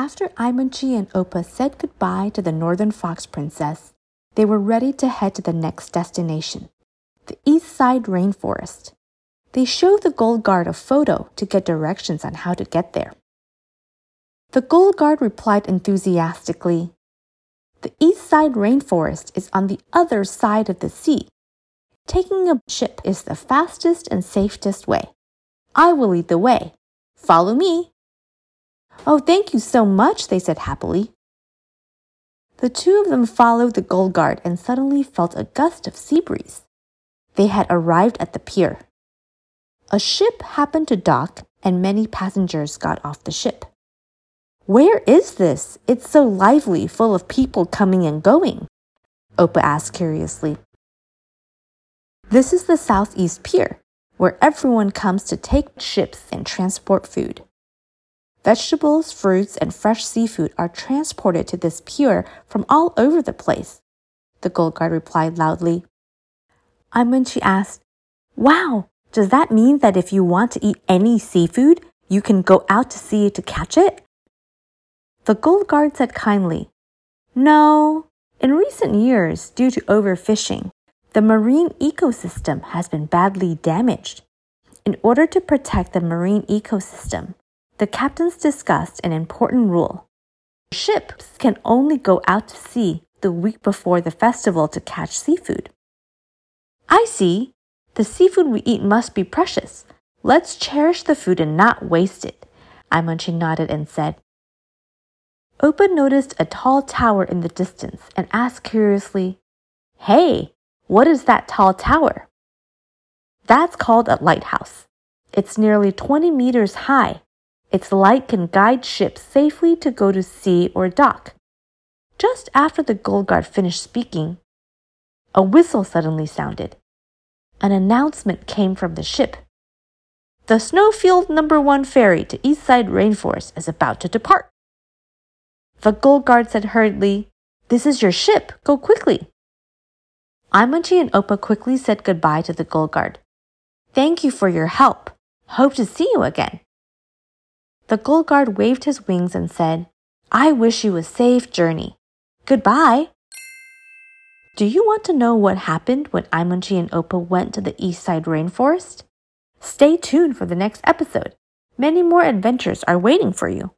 After Imunchi and Opa said goodbye to the Northern Fox Princess, they were ready to head to the next destination, the East Side Rainforest. They showed the Gull Guard a photo to get directions on how to get there. The Gull Guard replied enthusiastically, The East Side Rainforest is on the other side of the sea. Taking a ship is the fastest and safest way. I will lead the way. Follow me. Oh, thank you so much, they said happily. The two of them followed the Gull Guard and suddenly felt a gust of sea breeze. They had arrived at the pier. A ship happened to dock and many passengers got off the ship. Where is this? It's so lively, full of people coming and going. Opa asked curiously. This is the Southeast Pier, where everyone comes to take ships and transport food. Vegetables, fruits, and fresh seafood are transported to this pier from all over the place. The Gull Guard replied loudly. Imunchi asked, Wow, does that mean that if you want to eat any seafood, you can go out to sea to catch it? The Gull Guard said kindly, No. In recent years, due to overfishing, the marine ecosystem has been badly damaged. In order to protect the marine ecosystem, the captains discussed an important rule. Ships can only go out to sea the week before the festival to catch seafood. I see. The seafood we eat must be precious. Let's cherish the food and not waste it. Imunchi nodded and said. Opa noticed a tall tower in the distance and asked curiously, Hey, what is that tall tower? That's called a lighthouse. It's nearly 20 meters high its light can guide ships safely to go to sea or dock. Just after the Gull Guard finished speaking, a whistle suddenly sounded. An announcement came from the ship. The Snowfield Number One ferry to Eastside Rainforest is about to depart. The Gull Guard said hurriedly, This is your ship. Go quickly. Imunchi and Opa quickly said goodbye to the Gull Guard. Thank you for your help. Hope to see you again. The Gull Guard waved his wings and said, I wish you a safe journey. Goodbye. Do you want to know what happened when Imunchi and Opa went to the East Side Rainforest? Stay tuned for the next episode. Many more adventures are waiting for you.